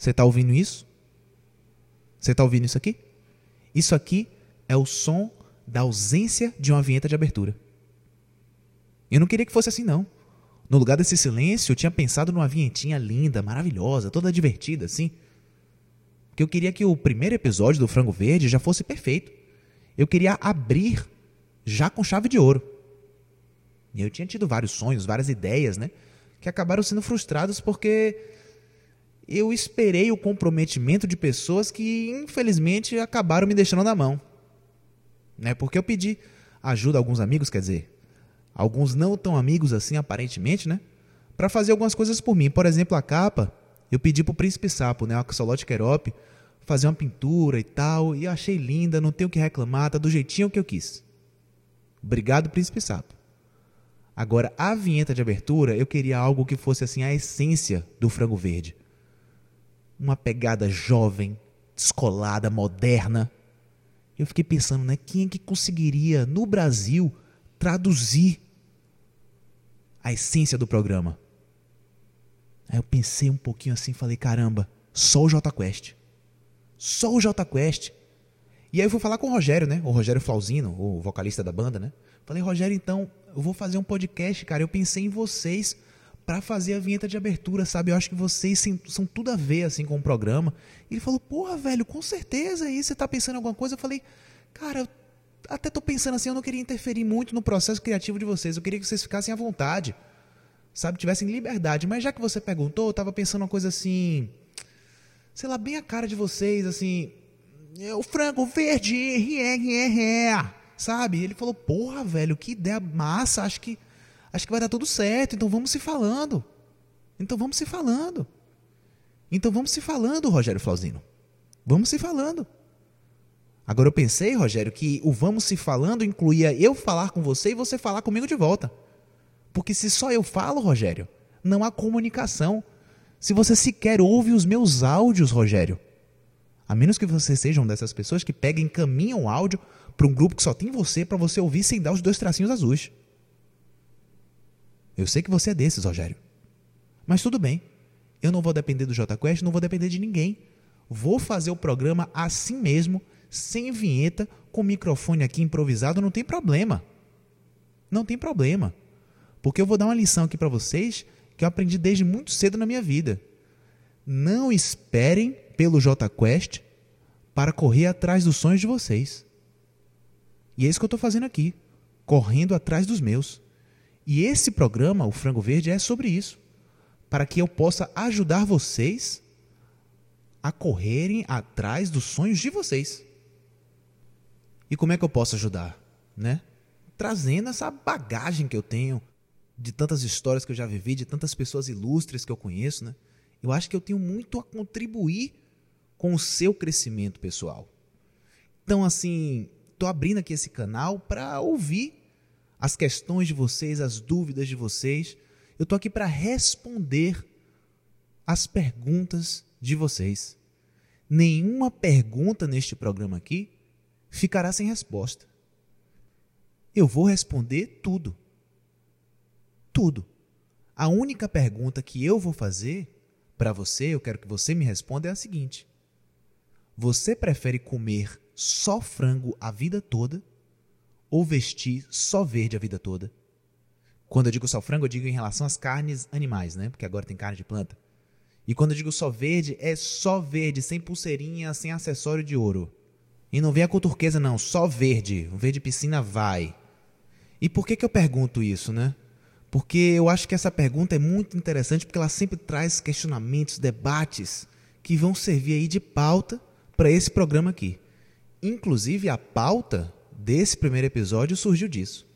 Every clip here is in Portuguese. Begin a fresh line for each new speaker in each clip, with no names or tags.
Você está ouvindo isso? Você está ouvindo isso aqui? Isso aqui é o som da ausência de uma vinheta de abertura. Eu não queria que fosse assim, não. No lugar desse silêncio, eu tinha pensado numa vinhetinha linda, maravilhosa, toda divertida, assim. Porque eu queria que o primeiro episódio do Frango Verde já fosse perfeito. Eu queria abrir já com chave de ouro. E eu tinha tido vários sonhos, várias ideias, né? Que acabaram sendo frustrados porque eu esperei o comprometimento de pessoas que, infelizmente, acabaram me deixando na mão. Né? Porque eu pedi ajuda a alguns amigos, quer dizer, alguns não tão amigos assim, aparentemente, né? Para fazer algumas coisas por mim. Por exemplo, a capa, eu pedi pro Príncipe Sapo, né? O Axolote Querop, fazer uma pintura e tal, e eu achei linda, não tenho o que reclamar, tá do jeitinho que eu quis. Obrigado, Príncipe Sapo. Agora, a vinheta de abertura, eu queria algo que fosse assim a essência do frango verde. Uma pegada jovem, descolada, moderna. Eu fiquei pensando, né, quem é que conseguiria no Brasil traduzir a essência do programa? Aí eu pensei um pouquinho assim, falei, caramba, só o J Quest. Só o J Quest. E aí eu fui falar com o Rogério, né? O Rogério Flauzino, o vocalista da banda, né? Falei, Rogério, então, eu vou fazer um podcast, cara. Eu pensei em vocês para fazer a vinheta de abertura, sabe? Eu acho que vocês são tudo a ver, assim, com o programa. E ele falou, porra, velho, com certeza aí você tá pensando em alguma coisa. Eu falei, cara, eu até tô pensando assim, eu não queria interferir muito no processo criativo de vocês. Eu queria que vocês ficassem à vontade, sabe? Tivessem liberdade. Mas já que você perguntou, eu tava pensando uma coisa assim, sei lá, bem a cara de vocês, assim, é o frango verde, sabe? Ele falou, porra, velho, que ideia massa, acho que, acho que vai dar tudo certo, então vamos se falando. Então vamos se falando. Então vamos se falando, Rogério Flauzino. Vamos se falando. Agora eu pensei, Rogério, que o vamos se falando incluía eu falar com você e você falar comigo de volta. Porque se só eu falo, Rogério, não há comunicação. Se você sequer ouve os meus áudios, Rogério. A menos que você seja uma dessas pessoas que pega e encaminha o áudio para um grupo que só tem você para você ouvir sem dar os dois tracinhos azuis. Eu sei que você é desses, Rogério. Mas tudo bem. Eu não vou depender do JQuest, não vou depender de ninguém. Vou fazer o programa assim mesmo, sem vinheta, com microfone aqui improvisado, não tem problema. Não tem problema. Porque eu vou dar uma lição aqui para vocês que eu aprendi desde muito cedo na minha vida. Não esperem pelo JQuest para correr atrás dos sonhos de vocês. E é isso que eu estou fazendo aqui, correndo atrás dos meus. E esse programa, o Frango Verde, é sobre isso. Para que eu possa ajudar vocês a correrem atrás dos sonhos de vocês. E como é que eu posso ajudar? Né? Trazendo essa bagagem que eu tenho de tantas histórias que eu já vivi, de tantas pessoas ilustres que eu conheço, né? Eu acho que eu tenho muito a contribuir com o seu crescimento pessoal. Então, assim, estou abrindo aqui esse canal para ouvir as questões de vocês, as dúvidas de vocês. Eu estou aqui para responder as perguntas de vocês. Nenhuma pergunta neste programa aqui ficará sem resposta. Eu vou responder tudo. Tudo. A única pergunta que eu vou fazer para você, eu quero que você me responda, é a seguinte: Você prefere comer só frango a vida toda ou vestir só verde a vida toda? Quando eu digo só frango, eu digo em relação às carnes animais, né? Porque agora tem carne de planta. E quando eu digo só verde, é só verde, sem pulseirinha, sem acessório de ouro. E não vem a turquesa, não, só verde. O verde piscina vai. E por que, que eu pergunto isso, né? Porque eu acho que essa pergunta é muito interessante, porque ela sempre traz questionamentos, debates que vão servir aí de pauta para esse programa aqui. Inclusive, a pauta desse primeiro episódio surgiu disso.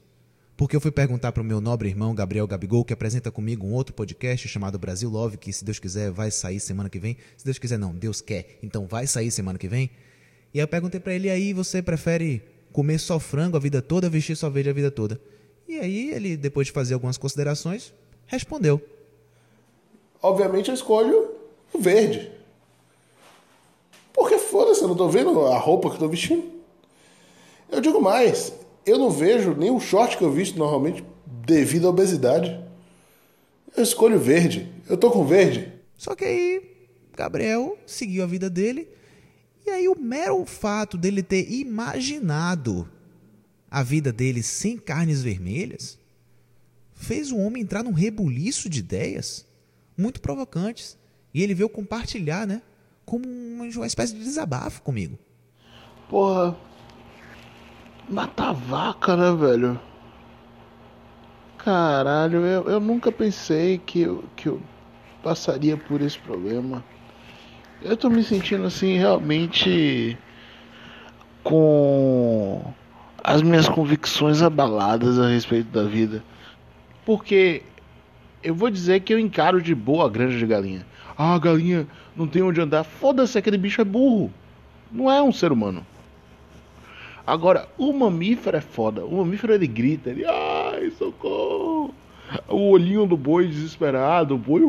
Porque eu fui perguntar para o meu nobre irmão Gabriel Gabigol, que apresenta comigo um outro podcast chamado Brasil Love, que se Deus quiser vai sair semana que vem. Se Deus quiser, não, Deus quer, então vai sair semana que vem. E eu perguntei para ele, aí você prefere comer só frango a vida toda, vestir só verde a vida toda? E aí ele, depois de fazer algumas considerações, respondeu.
Obviamente eu escolho o verde. Porque foda-se, eu não tô vendo a roupa que eu tô vestindo. Eu digo mais, eu não vejo nem o short que eu visto normalmente devido à obesidade. Eu escolho verde. Eu tô com verde.
Só que aí Gabriel seguiu a vida dele. E aí o mero fato dele ter imaginado a vida dele sem carnes vermelhas fez o homem entrar num rebuliço de ideias muito provocantes. E ele veio compartilhar, né? Como uma espécie de desabafo comigo.
Porra. Matar vaca, né, velho? Caralho, eu, eu nunca pensei que eu, que eu passaria por esse problema. Eu tô me sentindo assim realmente com as minhas convicções abaladas a respeito da vida. Porque eu vou dizer que eu encaro de boa a granja de galinha. Ah, galinha não tem onde andar. Foda-se, aquele bicho é burro. Não é um ser humano. Agora, o mamífero é foda. O mamífero ele grita, ele, ai, socorro. O olhinho do boi desesperado, o boi.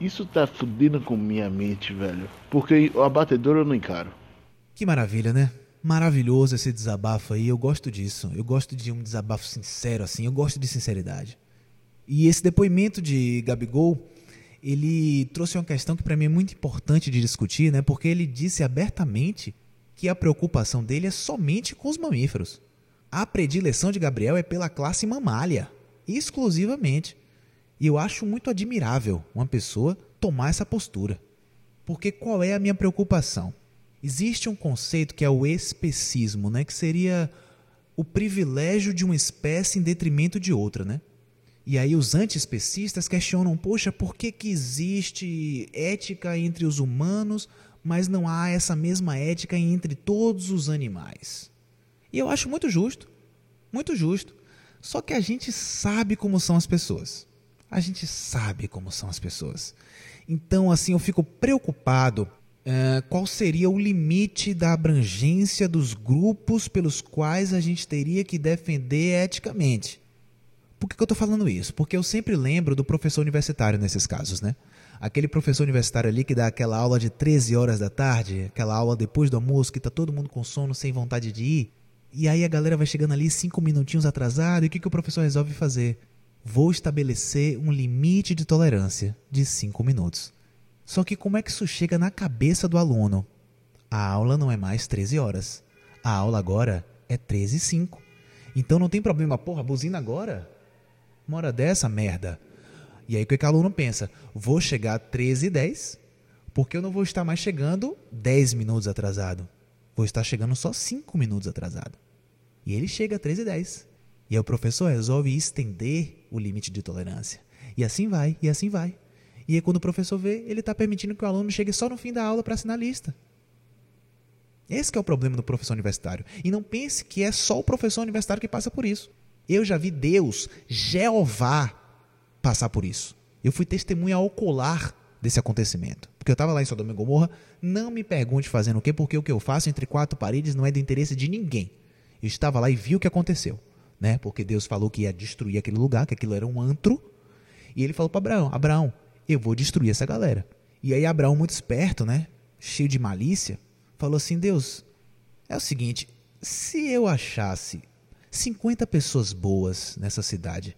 Isso tá fudendo com minha mente, velho. Porque o abatedor eu não encaro.
Que maravilha, né? Maravilhoso esse desabafo aí. Eu gosto disso. Eu gosto de um desabafo sincero, assim. Eu gosto de sinceridade. E esse depoimento de Gabigol, ele trouxe uma questão que para mim é muito importante de discutir, né? Porque ele disse abertamente que a preocupação dele é somente com os mamíferos. A predileção de Gabriel é pela classe mamália, exclusivamente. E eu acho muito admirável uma pessoa tomar essa postura. Porque qual é a minha preocupação? Existe um conceito que é o especismo, né? que seria o privilégio de uma espécie em detrimento de outra, né? E aí os antiespecistas questionam, poxa, por que, que existe ética entre os humanos, mas não há essa mesma ética entre todos os animais? E eu acho muito justo, muito justo. Só que a gente sabe como são as pessoas. A gente sabe como são as pessoas. Então, assim, eu fico preocupado Uh, qual seria o limite da abrangência dos grupos pelos quais a gente teria que defender eticamente. Por que, que eu estou falando isso? Porque eu sempre lembro do professor universitário nesses casos, né? Aquele professor universitário ali que dá aquela aula de 13 horas da tarde, aquela aula depois do almoço, que está todo mundo com sono, sem vontade de ir. E aí a galera vai chegando ali cinco minutinhos atrasado, e o que, que o professor resolve fazer? Vou estabelecer um limite de tolerância de cinco minutos. Só que como é que isso chega na cabeça do aluno? A aula não é mais 13 horas. A aula agora é 13 e 5. Então não tem problema, porra, buzina agora? Uma hora dessa, merda. E aí o que, o aluno pensa? Vou chegar 13 e 10, porque eu não vou estar mais chegando 10 minutos atrasado. Vou estar chegando só 5 minutos atrasado. E ele chega a 13 e 10. E aí o professor resolve estender o limite de tolerância. E assim vai, e assim vai. E aí, quando o professor vê, ele está permitindo que o aluno chegue só no fim da aula para assinar a lista. Esse é o problema do professor universitário. E não pense que é só o professor universitário que passa por isso. Eu já vi Deus, Jeová, passar por isso. Eu fui testemunha ocular desse acontecimento. Porque eu estava lá em Sodoma e Gomorra, não me pergunte fazendo o quê, porque o que eu faço entre quatro paredes não é do interesse de ninguém. Eu estava lá e vi o que aconteceu. Né? Porque Deus falou que ia destruir aquele lugar, que aquilo era um antro. E ele falou para Abraão: Abraão, eu vou destruir essa galera. E aí Abraão, muito esperto, né? Cheio de malícia, falou assim: Deus, é o seguinte, se eu achasse 50 pessoas boas nessa cidade,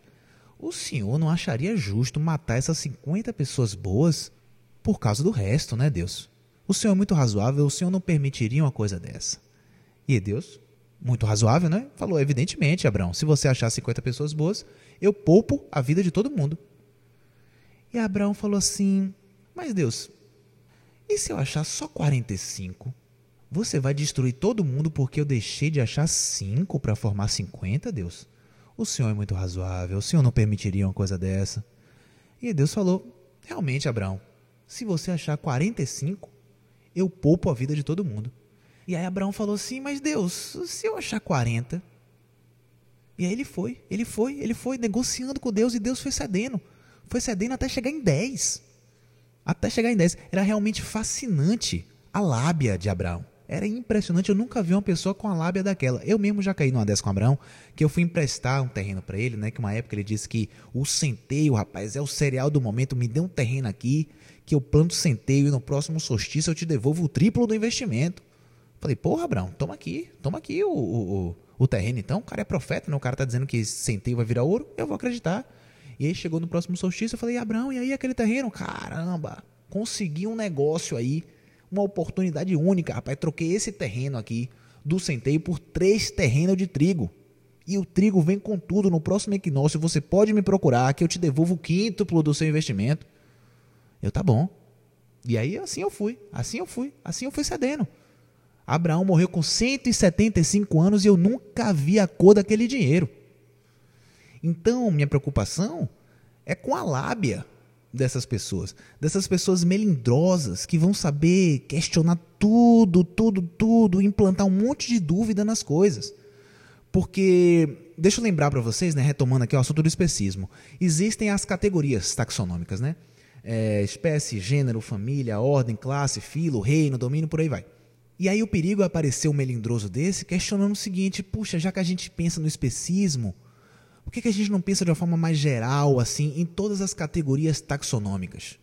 o senhor não acharia justo matar essas 50 pessoas boas por causa do resto, né, Deus? O senhor é muito razoável, o senhor não permitiria uma coisa dessa. E Deus, muito razoável, né? Falou: evidentemente, Abraão, se você achar 50 pessoas boas, eu poupo a vida de todo mundo. E Abraão falou assim: Mas Deus, e se eu achar só 45? Você vai destruir todo mundo porque eu deixei de achar 5 para formar 50, Deus? O Senhor é muito razoável, o Senhor não permitiria uma coisa dessa. E Deus falou: Realmente, Abraão, se você achar 45, eu poupo a vida de todo mundo. E aí Abraão falou assim: Mas Deus, se eu achar 40? E aí ele foi, ele foi, ele foi negociando com Deus e Deus foi cedendo foi cedendo até chegar em 10. Até chegar em 10. Era realmente fascinante a lábia de Abraão. Era impressionante, eu nunca vi uma pessoa com a lábia daquela. Eu mesmo já caí numa dessa com Abraão, que eu fui emprestar um terreno para ele, né? Que uma época ele disse que o centeio, rapaz, é o cereal do momento, me dê um terreno aqui, que eu planto centeio e no próximo solstício eu te devolvo o triplo do investimento. Falei, porra, Abraão, toma aqui, toma aqui o, o, o, o terreno então. O cara é profeta, né? O cara tá dizendo que centeio vai virar ouro, eu vou acreditar. E aí chegou no próximo solstício, eu falei, Abraão, e aí aquele terreno? Caramba, consegui um negócio aí, uma oportunidade única, rapaz. Troquei esse terreno aqui do centeio por três terrenos de trigo. E o trigo vem com tudo no próximo equinócio. Você pode me procurar que eu te devolvo o quíntuplo do seu investimento. Eu, tá bom. E aí assim eu fui, assim eu fui, assim eu fui cedendo. Abraão morreu com 175 anos e eu nunca vi a cor daquele dinheiro. Então, minha preocupação é com a lábia dessas pessoas, dessas pessoas melindrosas que vão saber questionar tudo, tudo, tudo, implantar um monte de dúvida nas coisas. Porque, deixa eu lembrar para vocês, né, retomando aqui o assunto do especismo, existem as categorias taxonômicas, né? É, espécie, gênero, família, ordem, classe, filo, reino, domínio, por aí vai. E aí o perigo é aparecer um melindroso desse questionando o seguinte: puxa, já que a gente pensa no especismo, por que, que a gente não pensa de uma forma mais geral, assim, em todas as categorias taxonômicas?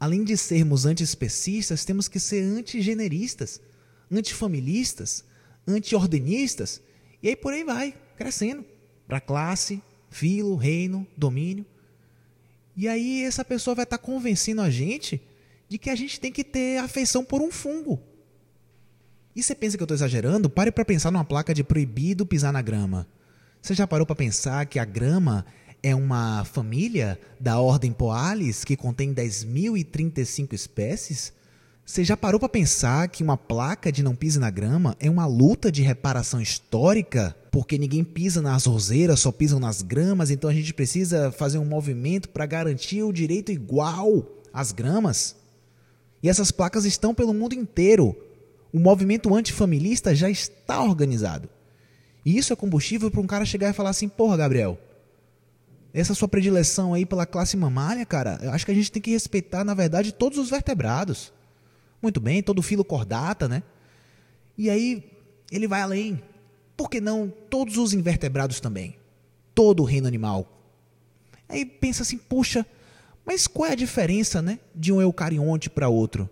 Além de sermos antiespecistas, temos que ser antigeneristas, antifamilistas, antiordenistas, e aí por aí vai, crescendo, para classe, filo, reino, domínio. E aí essa pessoa vai estar tá convencendo a gente de que a gente tem que ter afeição por um fungo. E você pensa que eu estou exagerando? Pare para pensar numa placa de proibido pisar na grama. Você já parou para pensar que a grama é uma família da ordem Poalis que contém 10.035 espécies? Você já parou para pensar que uma placa de não pise na grama é uma luta de reparação histórica? Porque ninguém pisa nas roseiras, só pisam nas gramas, então a gente precisa fazer um movimento para garantir o direito igual às gramas? E essas placas estão pelo mundo inteiro. O movimento antifamilista já está organizado. E isso é combustível para um cara chegar e falar assim: porra, Gabriel, essa sua predileção aí pela classe mamária, cara, eu acho que a gente tem que respeitar, na verdade, todos os vertebrados. Muito bem, todo filo cordata, né? E aí ele vai além. Por que não todos os invertebrados também? Todo o reino animal. Aí pensa assim, puxa, mas qual é a diferença, né, de um eucarionte para outro?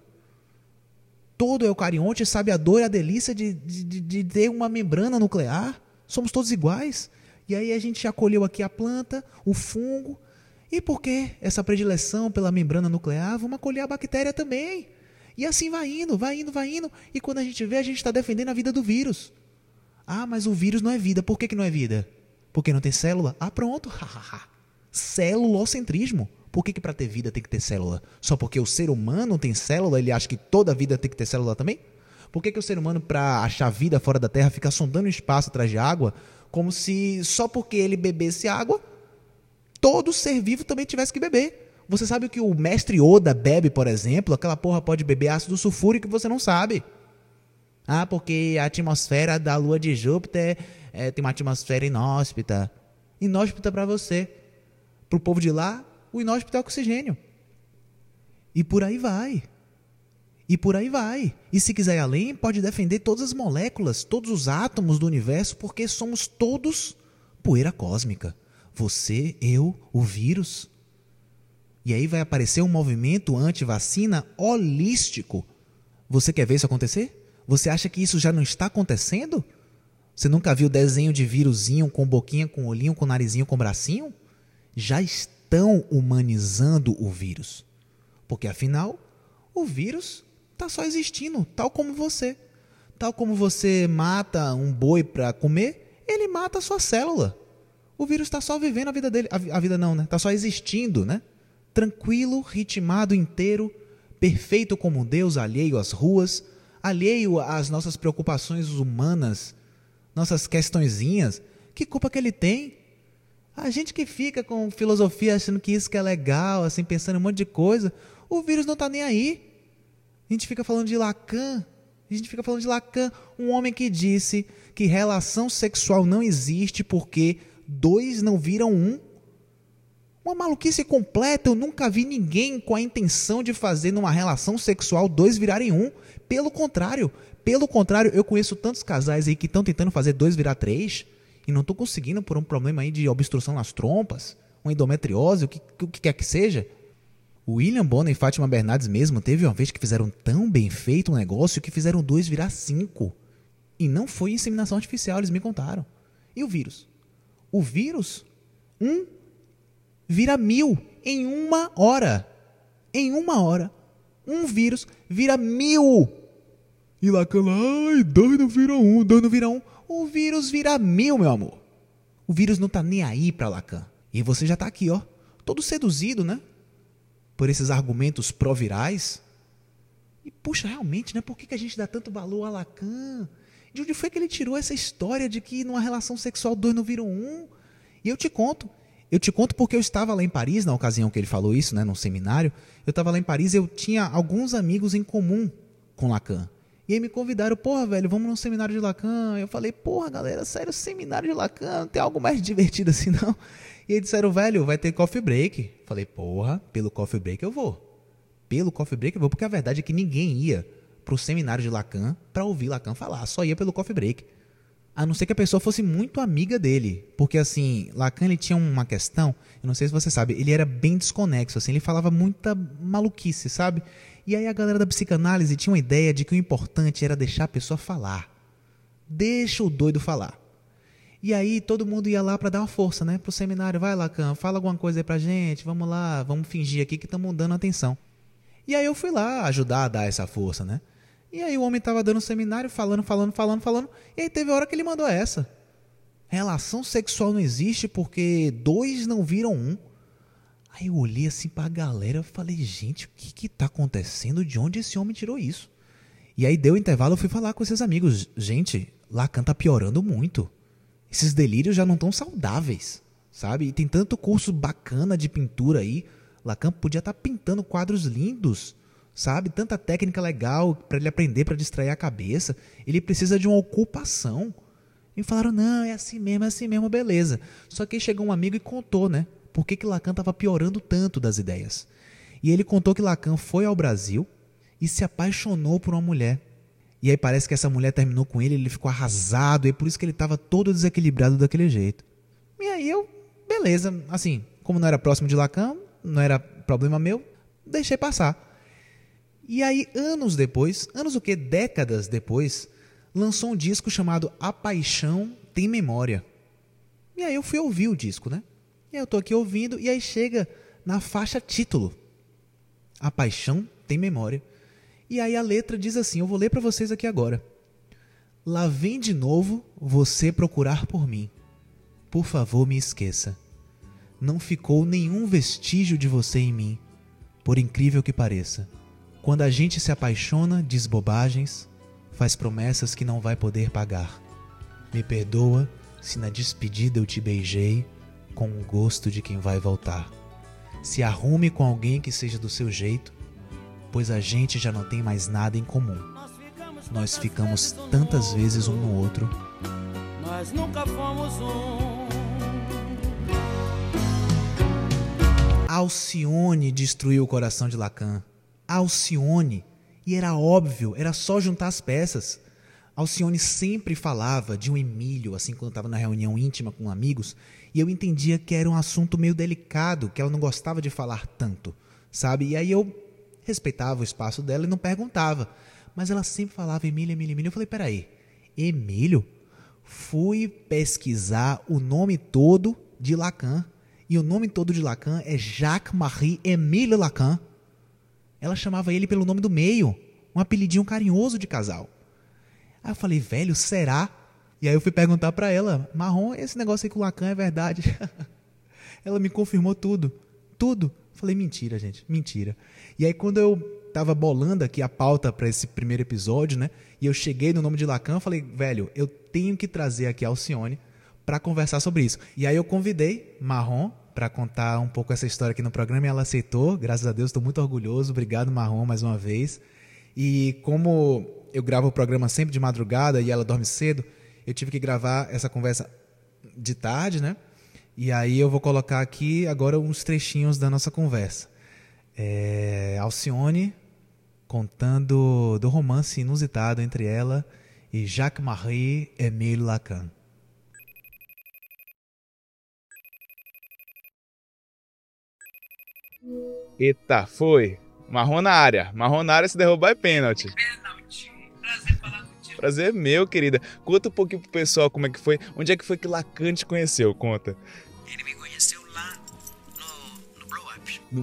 Todo eucarionte sabe a dor e a delícia de, de, de ter uma membrana nuclear. Somos todos iguais. E aí a gente acolheu aqui a planta, o fungo. E por que essa predileção pela membrana nuclear? Vamos acolher a bactéria também. E assim vai indo, vai indo, vai indo. E quando a gente vê, a gente está defendendo a vida do vírus. Ah, mas o vírus não é vida. Por que, que não é vida? Porque não tem célula? Ah, pronto. Celulocentrismo. Por que, que para ter vida tem que ter célula? Só porque o ser humano tem célula, ele acha que toda vida tem que ter célula também? Por que, que o ser humano, para achar vida fora da Terra, fica sondando espaço atrás de água, como se só porque ele bebesse água, todo ser vivo também tivesse que beber? Você sabe o que o mestre Oda bebe, por exemplo? Aquela porra pode beber ácido sulfúrico que você não sabe. Ah, porque a atmosfera da lua de Júpiter é, tem uma atmosfera inóspita. Inóspita para você. Para o povo de lá, o inóspito é oxigênio. E por aí vai. E por aí vai. E se quiser ir além, pode defender todas as moléculas, todos os átomos do universo, porque somos todos poeira cósmica. Você, eu, o vírus. E aí vai aparecer um movimento anti-vacina holístico. Você quer ver isso acontecer? Você acha que isso já não está acontecendo? Você nunca viu desenho de vírusinho com boquinha, com olhinho, com narizinho, com bracinho? Já estão humanizando o vírus. Porque afinal, o vírus está só existindo, tal como você. Tal como você mata um boi para comer, ele mata a sua célula. O vírus está só vivendo a vida dele. A, vida não, né? Está só existindo, né? Tranquilo, ritmado inteiro, perfeito como Deus, alheio às ruas, alheio às nossas preocupações humanas, nossas questõezinhas. Que culpa que ele tem? A gente que fica com filosofia achando que isso que é legal, assim, pensando em um monte de coisa, o vírus não está nem aí. A gente fica falando de Lacan, a gente fica falando de Lacan, um homem que disse que relação sexual não existe porque dois não viram um. Uma maluquice completa, eu nunca vi ninguém com a intenção de fazer numa relação sexual dois virarem um. Pelo contrário, pelo contrário, eu conheço tantos casais aí que estão tentando fazer dois virar três e não estou conseguindo por um problema aí de obstrução nas trompas, uma endometriose, o que, o que quer que seja. William Bonner e Fátima Bernardes mesmo teve uma vez que fizeram tão bem feito um negócio que fizeram dois virar cinco. E não foi inseminação artificial, eles me contaram. E o vírus? O vírus, um vira mil em uma hora. Em uma hora, um vírus vira mil. E Lacan lá, ai, dois não vira um, dois não vira um. O vírus vira mil, meu amor. O vírus não tá nem aí pra Lacan. E você já tá aqui, ó, todo seduzido, né? Por esses argumentos pró-virais. E, puxa, realmente, né? Por que, que a gente dá tanto valor a Lacan? De onde foi que ele tirou essa história de que numa relação sexual dois não viram um? E eu te conto. Eu te conto porque eu estava lá em Paris, na ocasião que ele falou isso, né, num seminário. Eu estava lá em Paris e eu tinha alguns amigos em comum com Lacan. E aí me convidaram, porra, velho, vamos num seminário de Lacan. Eu falei, porra, galera, sério, seminário de Lacan, não tem algo mais divertido assim, não? E aí disseram, velho, vai ter coffee break. Falei, porra, pelo coffee break eu vou. Pelo coffee break eu vou, porque a verdade é que ninguém ia pro seminário de Lacan para ouvir Lacan falar, só ia pelo coffee break. A não ser que a pessoa fosse muito amiga dele. Porque, assim, Lacan ele tinha uma questão, eu não sei se você sabe, ele era bem desconexo, assim, ele falava muita maluquice, sabe? E aí a galera da psicanálise tinha uma ideia de que o importante era deixar a pessoa falar. Deixa o doido falar. E aí todo mundo ia lá para dar uma força, né? Pro seminário, vai Lacan, fala alguma coisa aí pra gente, vamos lá, vamos fingir aqui que estamos dando atenção. E aí eu fui lá ajudar a dar essa força, né? E aí o homem tava dando um seminário, falando, falando, falando, falando, e aí teve hora que ele mandou essa. Relação sexual não existe porque dois não viram um. Aí eu olhei assim pra galera e falei, gente, o que que tá acontecendo? De onde esse homem tirou isso? E aí deu intervalo, eu fui falar com esses amigos. Gente, Lacan tá piorando muito. Esses delírios já não estão saudáveis, sabe? E tem tanto curso bacana de pintura aí. Lacan podia estar tá pintando quadros lindos, sabe? Tanta técnica legal para ele aprender, para distrair a cabeça. Ele precisa de uma ocupação. E falaram, não, é assim mesmo, é assim mesmo, beleza. Só que aí chegou um amigo e contou, né? por que, que Lacan estava piorando tanto das ideias. E ele contou que Lacan foi ao Brasil e se apaixonou por uma mulher. E aí parece que essa mulher terminou com ele, ele ficou arrasado, e é por isso que ele estava todo desequilibrado daquele jeito. E aí eu, beleza, assim, como não era próximo de Lacan, não era problema meu, deixei passar. E aí, anos depois, anos o que? Décadas depois, lançou um disco chamado A Paixão Tem Memória. E aí eu fui ouvir o disco, né? E eu tô aqui ouvindo, e aí chega na faixa título. A paixão tem memória. E aí a letra diz assim: eu vou ler para vocês aqui agora. Lá vem de novo você procurar por mim. Por favor, me esqueça. Não ficou nenhum vestígio de você em mim, por incrível que pareça. Quando a gente se apaixona, diz bobagens, faz promessas que não vai poder pagar. Me perdoa se na despedida eu te beijei com o gosto de quem vai voltar. Se arrume com alguém que seja do seu jeito, pois a gente já não tem mais nada em comum. Nós ficamos tantas vezes um no outro. Nós nunca fomos um. Alcione destruiu o coração de Lacan. Alcione. E era óbvio, era só juntar as peças. Alcione sempre falava de um Emílio, assim, quando estava na reunião íntima com amigos, e eu entendia que era um assunto meio delicado, que ela não gostava de falar tanto, sabe? E aí eu respeitava o espaço dela e não perguntava. Mas ela sempre falava Emílio, Emílio, Emílio. Eu falei, peraí, Emílio? Fui pesquisar o nome todo de Lacan. E o nome todo de Lacan é Jacques-Marie Émile Lacan. Ela chamava ele pelo nome do meio, um apelidinho carinhoso de casal. Aí eu falei, velho, será? E aí eu fui perguntar para ela, Marrom, esse negócio aí com Lacan é verdade? ela me confirmou tudo, tudo. Falei, mentira, gente, mentira. E aí quando eu tava bolando aqui a pauta para esse primeiro episódio, né? E eu cheguei no nome de Lacan, falei, velho, eu tenho que trazer aqui a Alcione para conversar sobre isso. E aí eu convidei Marrom para contar um pouco essa história aqui no programa e ela aceitou. Graças a Deus, estou muito orgulhoso. Obrigado, Marrom, mais uma vez. E como eu gravo o programa sempre de madrugada e ela dorme cedo, eu tive que gravar essa conversa de tarde, né? E aí eu vou colocar aqui agora uns trechinhos da nossa conversa. É, Alcione contando do romance inusitado entre ela e Jacques-Marie Émile Lacan.
Eita, foi. Marrom na área. Marrom na área se derrubar é pênalti. Pênalti. Prazer falar contigo. Prazer meu, querida. Conta um pouquinho pro pessoal como é que foi. Onde é que foi que Lacan te conheceu? Conta.
No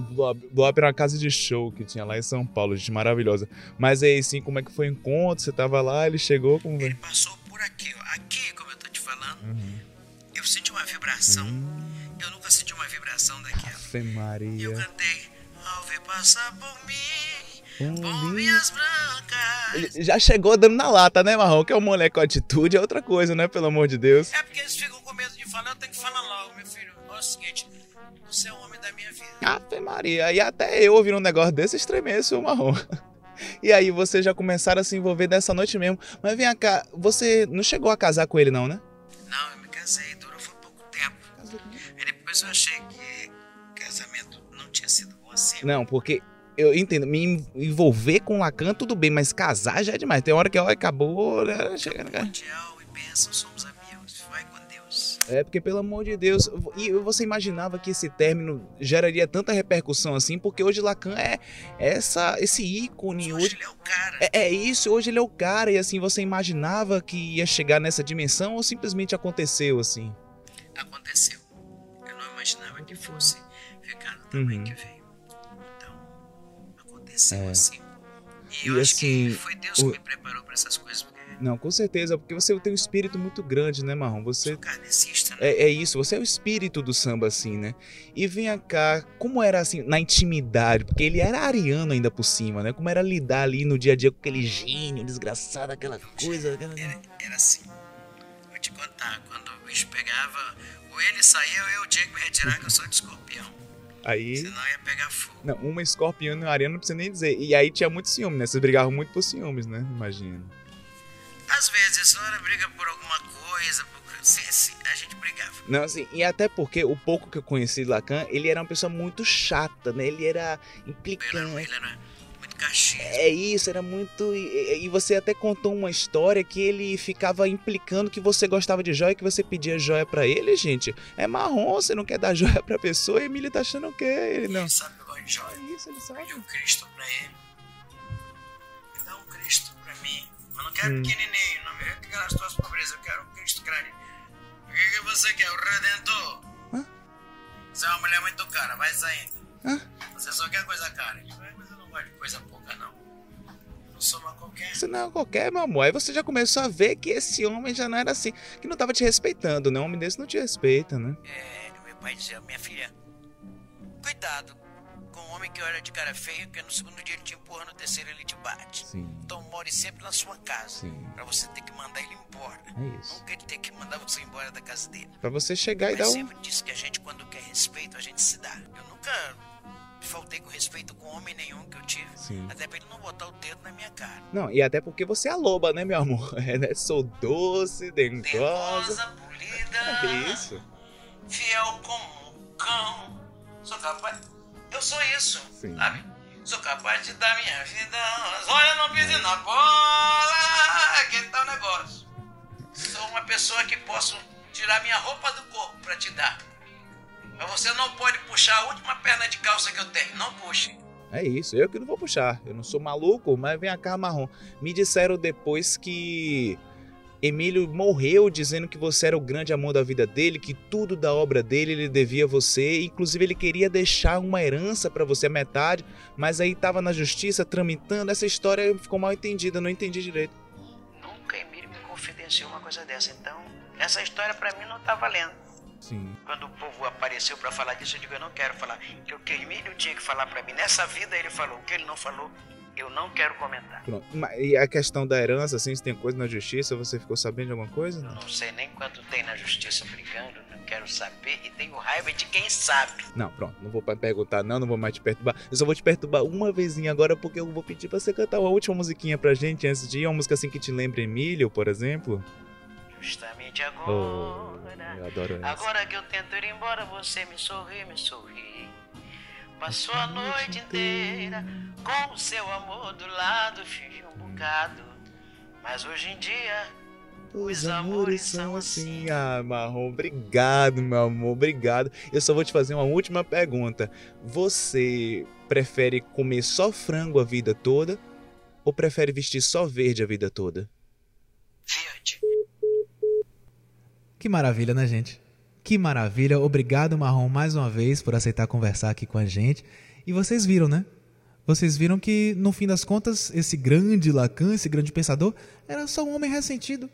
Blob. Era uma casa de show que tinha lá em São Paulo, gente, maravilhosa. Mas aí, sim, como é que foi o encontro? Você tava lá, ele chegou, como
Ele passou por aqui, ó. Aqui, como eu tô te falando,
Uhum.
eu senti uma vibração. Eu nunca senti uma vibração daquela.
Ave
E eu
Maria.
cantei, ao ver passar por mim, minhas brancas.
Já chegou dando na lata, né, Marrom? Que é o moleque com atitude, é outra coisa, né? Pelo amor de Deus.
É porque eles ficam com medo de falar, eu tenho que falar logo, meu filho. Olha o seguinte, você é o homem da minha vida.
Ave Maria. E até eu ouvindo um negócio desse estremeço, Marrom. E aí vocês já começaram a se envolver nessa noite mesmo. Mas vem cá, você não chegou a casar com ele, não, né?
Não, eu me casei, durou foi pouco tempo. Aí depois eu achei que casamento não tinha sido bom assim.
Não, porque eu entendo, me envolver com Lacan tudo bem, mas casar já é demais. Tem hora que ó, acabou, né? Chega, né?
Mundial e bênção, somos
É, porque pelo amor de Deus. E você imaginava que esse término geraria tanta repercussão assim? Porque hoje Lacan é essa, esse ícone.
Hoje
Hoje,
ele é o cara.
é, é isso, hoje ele é o cara. E assim, você imaginava que ia chegar nessa dimensão ou simplesmente aconteceu assim?
Aconteceu. Eu não imaginava que fosse ficar do tamanho
Uhum.
que veio. Então, aconteceu
É.
assim. E
E
eu acho
assim,
que foi Deus
o-
que me preparou para essas coisas,
Não, com certeza, porque você tem um espírito muito grande, né, Marrom? Você
né?
É, é isso, você é o espírito do samba, assim, né? E vem cá, como era assim, na intimidade? Porque ele era ariano ainda por cima, né? Como era lidar ali no dia a dia com aquele gênio desgraçado, aquela coisa. Aquela...
Era, era assim. Vou te contar, quando o bicho pegava, ou ele saía ou eu tinha que me retirar, que eu sou de escorpião.
Aí.
Senão ia pegar fogo.
Não, uma escorpião e um ariano não precisa nem dizer. E aí tinha muito ciúme, né? Vocês brigavam muito por ciúmes, né? Imagina.
Às vezes, a senhora briga por alguma coisa, por... sim, sim, a gente brigava.
Não, assim, e até porque o pouco que eu conheci de Lacan, ele era uma pessoa muito chata, né? Ele era
Ele era,
implicante.
ele era muito cachê.
É isso, era muito. E, e você até contou uma história que ele ficava implicando que você gostava de joia e que você pedia joia pra ele, gente. É marrom, você não quer dar joia pra pessoa e Emílio tá achando que ele não.
Ele sabe que eu gosto de joia.
É isso, ele sabe.
Um Cristo pra ele. Não quero
Hum.
pequenininho, não me vem pegar nas tuas pobrezas, eu quero um Cristo grande. O que, que você quer? O Redentor?
Hã?
Você é uma mulher muito cara, vai saindo.
Hã?
Você só quer coisa cara. Eu digo, "É, mas eu não gosto de coisa pouca, não. Eu sou uma qualquer.
Isso não é qualquer, meu amor. Aí você já começou a ver que esse homem já não era assim, que não tava te respeitando, né? Um homem desse não te respeita, né?
É, meu pai dizia, minha filha, cuidado com o homem que olha de cara feio, que no segundo dia ele te empurra, no terceiro ele te bate.
Sim,
Então more sempre na sua casa. Pra você ter que mandar ele embora.
É isso.
Nunca ele ter que mandar você embora da casa dele.
Pra você chegar e
Mas
dar um.
sempre disse que a gente, quando quer respeito, a gente se dá. Eu nunca faltei com respeito com homem nenhum que eu tive.
Sim.
Até pra ele não botar o dedo na minha cara.
Não, e até porque você é a loba, né, meu amor? É, né? Sou doce, dengosa.
Dengosa, polida,
É isso.
fiel como um cão. Sou capaz. Eu sou isso,
Sim.
sabe? Sou capaz de dar minha vida. Olha, não pise na bola. Que tal o negócio? Sou uma pessoa que posso tirar minha roupa do corpo pra te dar. Mas você não pode puxar a última perna de calça que eu tenho. Não puxe.
É isso, eu que não vou puxar. Eu não sou maluco, mas vem cá, marrom. Me disseram depois que Emílio morreu dizendo que você era o grande amor da vida dele, que tudo da obra dele ele devia a você, inclusive ele queria deixar uma herança pra você, a metade, mas aí tava na justiça tramitando. Essa história ficou mal entendida, eu não entendi direito.
Nunca Emílio me confidenciou uma coisa dessa. Então, essa história pra mim não tá valendo.
Sim.
Quando o povo apareceu pra falar disso, eu digo, eu não quero falar. Que o que Emílio tinha que falar pra mim nessa vida, ele falou. O que ele não falou, eu não quero comentar.
Pronto. Mas, e a questão da herança, assim, se tem coisa na justiça, você ficou sabendo de alguma coisa?
Eu não sei nem quanto tem na justiça brigando, não quero saber e tenho raiva de quem sabe.
Não, pronto, não vou perguntar não, não vou mais te perturbar. Eu só vou te perturbar uma vezinha agora porque eu vou pedir pra você cantar uma última musiquinha pra gente antes de ir. Uma música assim que te lembre Emílio, por exemplo.
Justamente
Oh,
agora.
eu adoro essa.
Agora que eu tento ir embora, você me sorri, me sorri. Passou a noite inteira com o seu amor do lado, fingi um bocado. Mas hoje em dia, os amores são assim.
Ah, Marrom, obrigado, meu amor, obrigado. Eu só vou te fazer uma última pergunta. Você prefere comer só frango a vida toda ou prefere vestir só verde a vida toda?
verde.
Que maravilha, né, gente?
Que maravilha. Obrigado, Marrom, mais uma vez por aceitar conversar aqui com a gente. E vocês viram, né? Vocês viram que, no fim das contas, esse grande Lacan, esse grande pensador, era só um homem ressentido,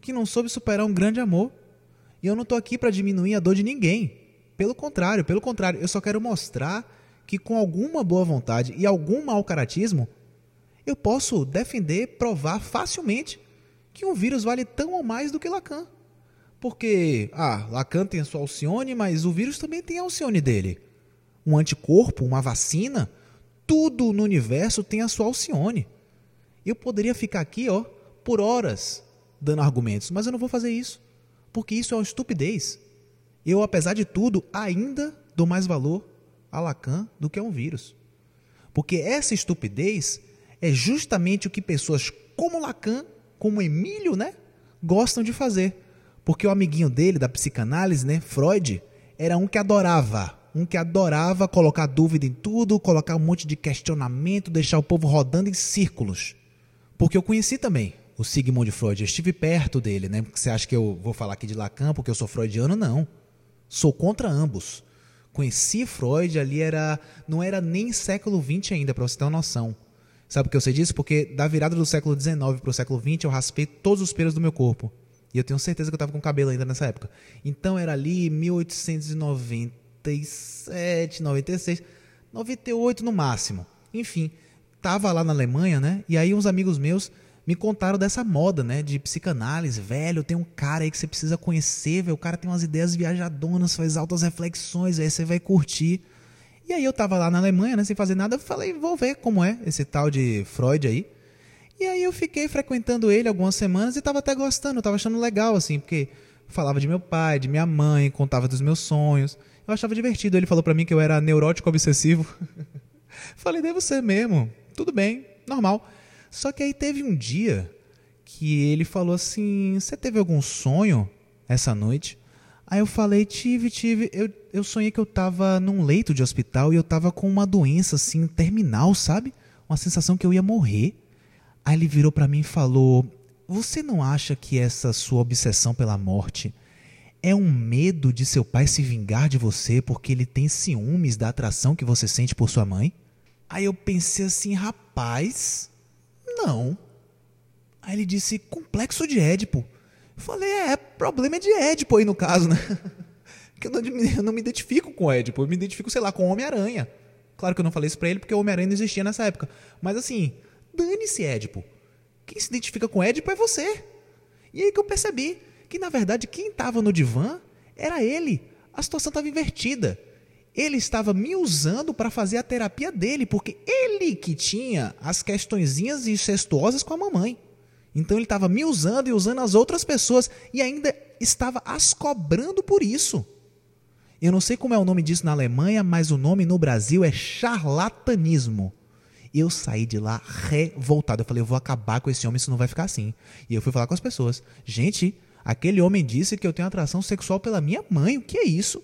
que não soube superar um grande amor. E eu não estou aqui para diminuir a dor de ninguém. Pelo contrário, pelo contrário, eu só quero mostrar que com alguma boa vontade e algum mau caratismo, eu posso defender, provar facilmente que um vírus vale tão ou mais do que Lacan. Porque, ah, Lacan tem a sua Alcione, mas o vírus também tem a Alcione dele. Um anticorpo, uma vacina, tudo no universo tem a sua Alcione. Eu poderia ficar aqui, ó, por horas dando argumentos, mas eu não vou fazer isso, porque isso é uma estupidez. Eu, apesar de tudo, ainda dou mais valor a Lacan do que a um vírus. Porque essa estupidez é justamente o que pessoas como Lacan, como Emílio, né, gostam de fazer. Porque o amiguinho dele da psicanálise, né, Freud, era um que adorava, um que adorava colocar dúvida em tudo, colocar um monte de questionamento, deixar o povo rodando em círculos. Porque eu conheci também o Sigmund Freud, eu estive perto dele, né? Você acha que eu vou falar aqui de Lacan porque eu sou freudiano? Não. Sou contra ambos. Conheci Freud ali era não era nem século XX ainda, para você ter uma noção. Sabe por que eu sei disso? Porque da virada do século XIX para o século XX eu raspei todos os pelos do meu corpo. E eu tenho certeza que eu estava com cabelo ainda nessa época. Então era ali 1897, 96, 98 no máximo. Enfim, tava lá na Alemanha, né? E aí uns amigos meus me contaram dessa moda, né, de psicanálise, velho, tem um cara aí que você precisa conhecer, velho, o cara tem umas ideias viajadonas, faz altas reflexões, aí você vai curtir. E aí eu tava lá na Alemanha, né, sem fazer nada, falei, vou ver como é esse tal de Freud aí. E aí eu fiquei frequentando ele algumas semanas e tava até gostando, tava achando legal, assim, porque falava de meu pai, de minha mãe, contava dos meus sonhos. Eu achava divertido. Ele falou para mim que eu era neurótico obsessivo. falei, devo ser mesmo. Tudo bem, normal. Só que aí teve um dia que ele falou assim: Você teve algum sonho essa noite? Aí eu falei, tive, tive. Eu, eu sonhei que eu tava num leito de hospital e eu tava com uma doença assim, terminal, sabe? Uma sensação que eu ia morrer. Aí ele virou para mim e falou: Você não acha que essa sua obsessão pela morte é um medo de seu pai se vingar de você porque ele tem ciúmes da atração que você sente por sua mãe? Aí eu pensei assim, rapaz, não. Aí ele disse, complexo de Édipo. Falei, é, problema é de Édipo aí no caso, né? que eu não, eu não me identifico com Édipo, eu me identifico, sei lá, com Homem-Aranha. Claro que eu não falei isso pra ele porque o Homem-Aranha não existia nessa época. Mas assim, dane-se Édipo. Quem se identifica com Édipo é você. E aí que eu percebi que, na verdade, quem estava no divã era ele. A situação estava invertida. Ele estava me usando para fazer a terapia dele, porque ele que tinha as questõezinhas incestuosas com a mamãe. Então ele estava me usando e usando as outras pessoas e ainda estava as cobrando por isso. Eu não sei como é o nome disso na Alemanha, mas o nome no Brasil é charlatanismo. Eu saí de lá revoltado. Eu falei, eu vou acabar com esse homem, isso não vai ficar assim. E eu fui falar com as pessoas. Gente, aquele homem disse que eu tenho atração sexual pela minha mãe. O que é isso?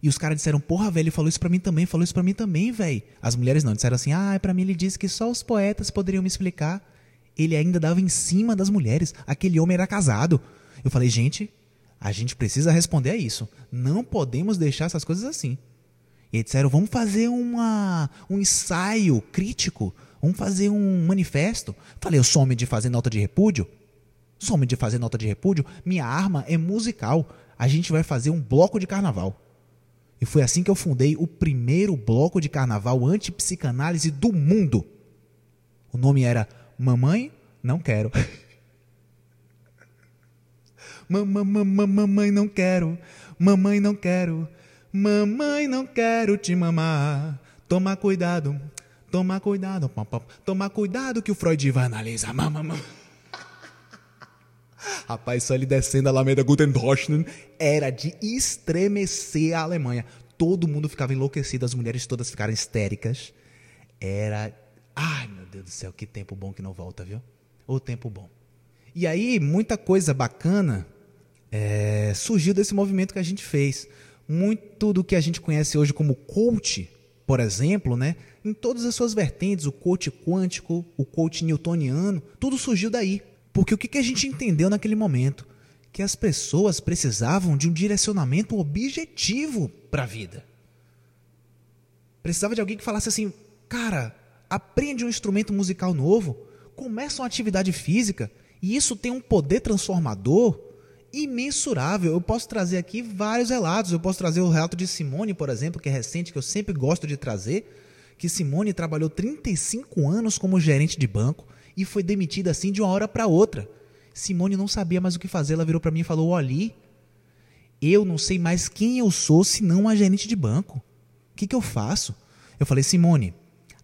E os caras disseram, porra, velho, ele falou isso pra mim também, falou isso pra mim também, velho. As mulheres não, disseram assim, ah, pra mim ele disse que só os poetas poderiam me explicar ele ainda dava em cima das mulheres. Aquele homem era casado. Eu falei, gente, a gente precisa responder a isso. Não podemos deixar essas coisas assim. E disseram, vamos fazer uma, um ensaio crítico. Vamos fazer um manifesto. Falei, eu sou homem de fazer nota de repúdio? Sou homem de fazer nota de repúdio? Minha arma é musical. A gente vai fazer um bloco de carnaval. E foi assim que eu fundei o primeiro bloco de carnaval anti-psicanálise do mundo. O nome era Mamãe, não quero. Mamãe, não quero. Mamãe, não quero. Mamãe, não quero te mamar. Toma cuidado. Toma cuidado. Toma cuidado que o Freud vai analisar. Mamãe. Rapaz, só ele descendo a Alameda Guten era de estremecer a Alemanha. Todo mundo ficava enlouquecido, as mulheres todas ficaram histéricas. Era. Ai, Deus do céu, que tempo bom que não volta, viu? O tempo bom. E aí, muita coisa bacana é, surgiu desse movimento que a gente fez. Muito do que a gente conhece hoje como coach, por exemplo, né? Em todas as suas vertentes, o coach quântico, o coach newtoniano, tudo surgiu daí. Porque o que a gente entendeu naquele momento? que as pessoas precisavam de um direcionamento objetivo para a vida. Precisava de alguém que falasse assim: cara, aprende um instrumento musical novo, começa uma atividade física, e isso tem um poder transformador imensurável. Eu posso trazer aqui vários relatos. Eu posso trazer o relato de Simone, por exemplo, que é recente, que eu sempre gosto de trazer, que Simone trabalhou 35 anos como gerente de banco e foi demitida assim de uma hora para outra. Simone não sabia mais o que fazer, ela virou para mim e falou: "Olha, eu não sei mais quem eu sou senão a gerente de banco. O que, que eu faço?" Eu falei: "Simone,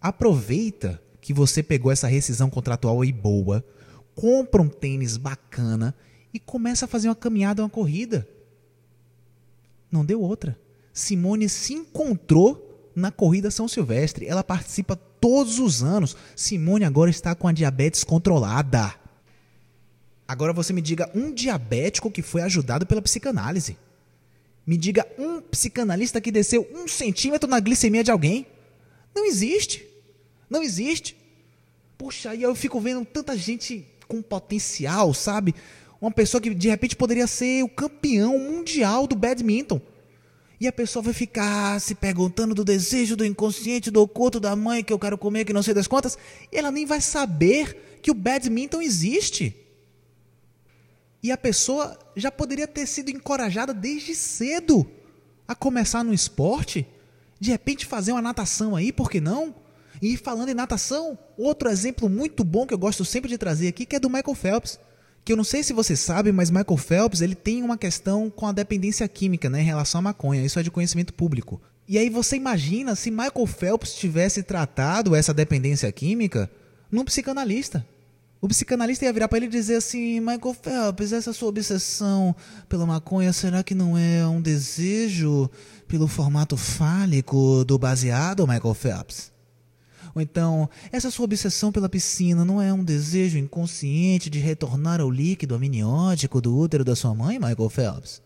aproveita que você pegou essa rescisão contratual aí boa, compra um tênis bacana e começa a fazer uma caminhada, uma corrida. Não deu outra. Simone se encontrou na corrida São Silvestre. Ela participa todos os anos. Simone agora está com a diabetes controlada. Agora você me diga um diabético que foi ajudado pela psicanálise. Me diga um psicanalista que desceu um centímetro na glicemia de alguém. Não existe. Não existe. Puxa, aí eu fico vendo tanta gente com potencial, sabe? Uma pessoa que de repente poderia ser o campeão mundial do badminton. E a pessoa vai ficar se perguntando do desejo, do inconsciente, do oculto, da mãe que eu quero comer, que não sei das contas. E ela nem vai saber que o badminton existe. E a pessoa já poderia ter sido encorajada desde cedo a começar no esporte. De repente fazer uma natação aí, por que não? E falando em natação, outro exemplo muito bom que eu gosto sempre de trazer aqui, que é do Michael Phelps que eu não sei se você sabe, mas Michael Phelps ele tem uma questão com a dependência química né, em relação à maconha. Isso é de conhecimento público. E aí você imagina se Michael Phelps tivesse tratado essa dependência química num psicanalista. O psicanalista ia virar para ele e dizer assim: Michael Phelps, essa sua obsessão pela maconha, será que não é um desejo pelo formato fálico do baseado, Michael Phelps? Ou então, essa sua obsessão pela piscina não é um desejo inconsciente de retornar ao líquido amniótico do útero da sua mãe, Michael Phelps?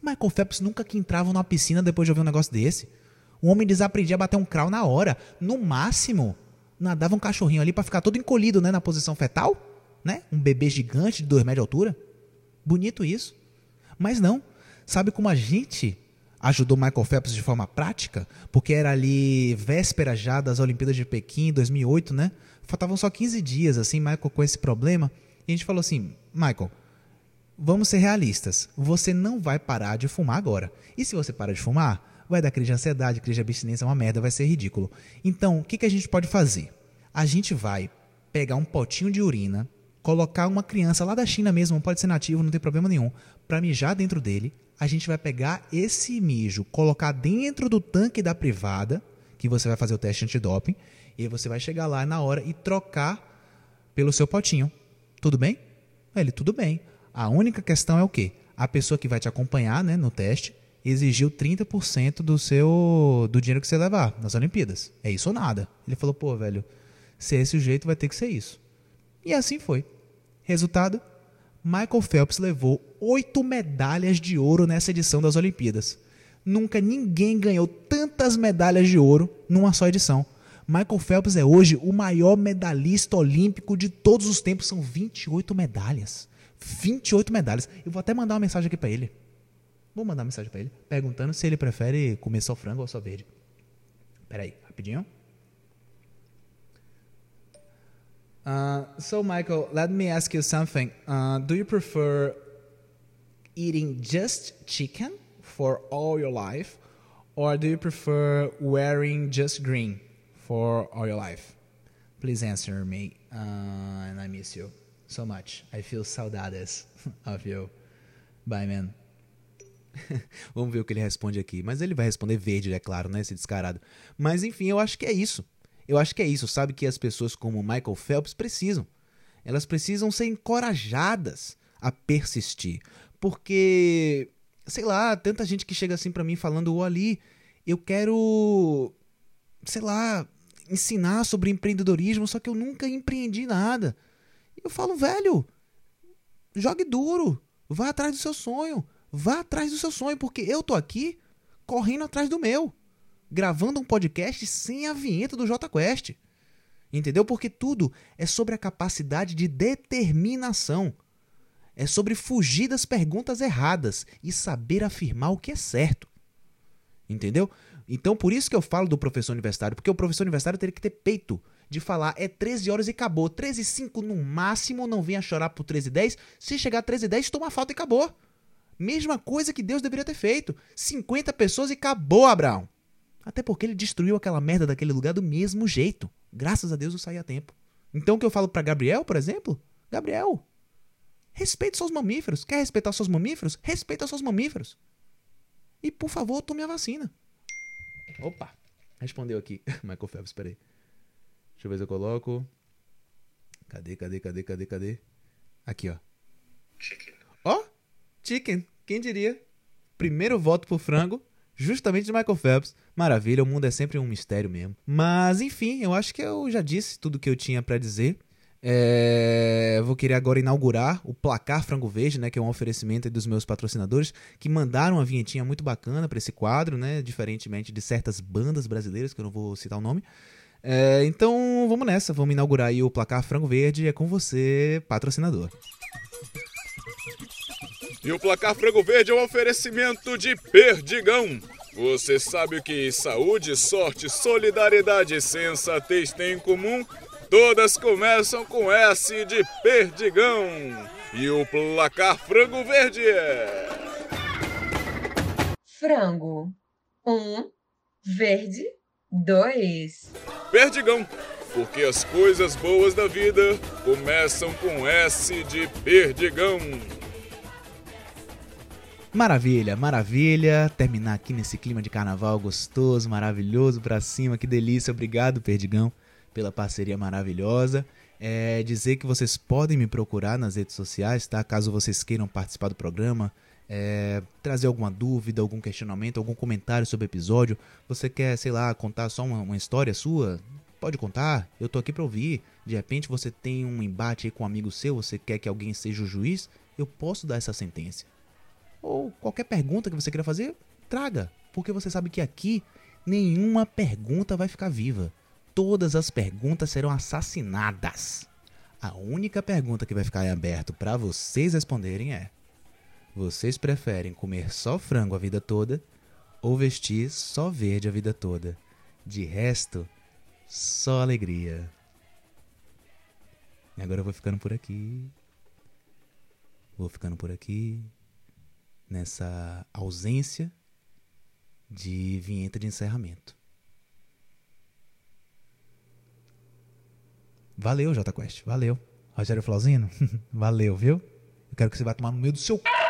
Michael Phelps nunca que entrava numa piscina depois de ouvir um negócio desse. O homem desaprendia a bater um crawl na hora. No máximo, nadava um cachorrinho ali para ficar todo encolhido né, na posição fetal. Né? Um bebê gigante de 2 metros de altura. Bonito isso. Mas não. Sabe como a gente ajudou Michael Phelps de forma prática, porque era ali véspera já das Olimpíadas de Pequim, 2008, né? Faltavam só 15 dias, assim, Michael com esse problema. E a gente falou assim: Michael, vamos ser realistas. Você não vai parar de fumar agora. E se você parar de fumar, vai dar crise de ansiedade, crise de abstinência, é uma merda, vai ser ridículo. Então, o que, que a gente pode fazer? A gente vai pegar um potinho de urina, colocar uma criança lá da China mesmo, pode ser nativo, não tem problema nenhum, para mijar dentro dele, a gente vai pegar esse mijo, colocar dentro do tanque da privada, que você vai fazer o teste antidoping, e você vai chegar lá na hora e trocar pelo seu potinho. Tudo bem? Ele, tudo bem. A única questão é o quê? A pessoa que vai te acompanhar né, no teste exigiu 30% do seu do dinheiro que você levar nas Olimpíadas. É isso ou nada. Ele falou, pô, velho, se é esse o jeito, vai ter que ser isso. E assim foi. Resultado, Michael Phelps levou oito medalhas de ouro nessa edição das Olimpíadas. Nunca ninguém ganhou tantas medalhas de ouro numa só edição. Michael Phelps é hoje o maior medalhista olímpico de todos os tempos. São 28 medalhas. 28 medalhas. Eu vou até mandar uma mensagem aqui para ele. Vou mandar uma mensagem para ele, perguntando se ele prefere comer só frango ou só verde. Peraí, rapidinho. Uh, so, Michael, let me ask you something. Uh, do you prefer eating just chicken for all your life, or do you prefer wearing just green for all your life? Please answer me, uh, and I miss you so much. I feel saudades of you. Bye, man. Vamos ver o que ele responde aqui. Mas ele vai responder verde, é claro, né? Esse descarado. Mas enfim, eu acho que é isso. Eu acho que é isso, sabe? Que as pessoas como Michael Phelps precisam. Elas precisam ser encorajadas a persistir. Porque, sei lá, tanta gente que chega assim para mim falando, ô ali, eu quero, sei lá, ensinar sobre empreendedorismo, só que eu nunca empreendi nada. Eu falo, velho, jogue duro, vá atrás do seu sonho, vá atrás do seu sonho, porque eu tô aqui correndo atrás do meu gravando um podcast sem a vinheta do J Quest. Entendeu? Porque tudo é sobre a capacidade de determinação. É sobre fugir das perguntas erradas e saber afirmar o que é certo. Entendeu? Então, por isso que eu falo do professor universitário, porque o professor universitário teria que ter peito de falar é 13 horas e acabou. 13 e 5 no máximo, não venha chorar por 13 e 10. Se chegar a 13 e 10, toma falta e acabou. Mesma coisa que Deus deveria ter feito. 50 pessoas e acabou, Abraão. Até porque ele destruiu aquela merda daquele lugar do mesmo jeito. Graças a Deus eu saí a tempo. Então o que eu falo para Gabriel, por exemplo? Gabriel, respeite seus mamíferos. Quer respeitar seus mamíferos? Respeita seus mamíferos. E por favor, tome a vacina. Opa, respondeu aqui. Michael Phelps, peraí. Deixa eu ver se eu coloco. Cadê, cadê, cadê, cadê, cadê? Aqui, ó.
Chicken.
Ó, chicken. Quem diria? Primeiro voto pro frango, justamente de Michael Phelps. Maravilha, o mundo é sempre um mistério mesmo. Mas, enfim, eu acho que eu já disse tudo que eu tinha para dizer. É, vou querer agora inaugurar o Placar Frango Verde, né, que é um oferecimento dos meus patrocinadores, que mandaram uma vinhetinha muito bacana para esse quadro, né, diferentemente de certas bandas brasileiras, que eu não vou citar o nome. É, então vamos nessa, vamos inaugurar aí o Placar Frango Verde, é com você, patrocinador.
E o Placar Frango Verde é um oferecimento de Perdigão. Você sabe o que saúde, sorte, solidariedade e sensatez têm em comum? Todas começam com S de Perdigão. E o Placar Frango Verde é...
Frango. Um. Verde. Dois.
Perdigão. Porque as coisas boas da vida começam com S de Perdigão.
Maravilha, maravilha. Terminar aqui nesse clima de carnaval gostoso, maravilhoso pra cima. Que delícia. Obrigado, Perdigão, pela parceria maravilhosa. É, dizer que vocês podem me procurar nas redes sociais, tá? Caso vocês queiram participar do programa, é, trazer alguma dúvida, algum questionamento, algum comentário sobre o episódio. Você quer, sei lá, contar só uma, uma história sua? Pode contar, eu tô aqui pra ouvir. De repente você tem um embate aí com um amigo seu, você quer que alguém seja o juiz, eu posso dar essa sentença. Ou qualquer pergunta que você queira fazer, traga. Porque você sabe que aqui nenhuma pergunta vai ficar viva. Todas as perguntas serão assassinadas. A única pergunta que vai ficar em aberto para vocês responderem é: vocês preferem comer só frango a vida toda ou vestir só verde a vida toda? De resto, só alegria. E agora eu vou ficando por aqui. Vou ficando por aqui. Nessa ausência de vinheta de encerramento. Valeu, Jota Quest. Valeu. Rogério Flauzino. Valeu, viu? Eu quero que você vá tomar no meio do seu. c****.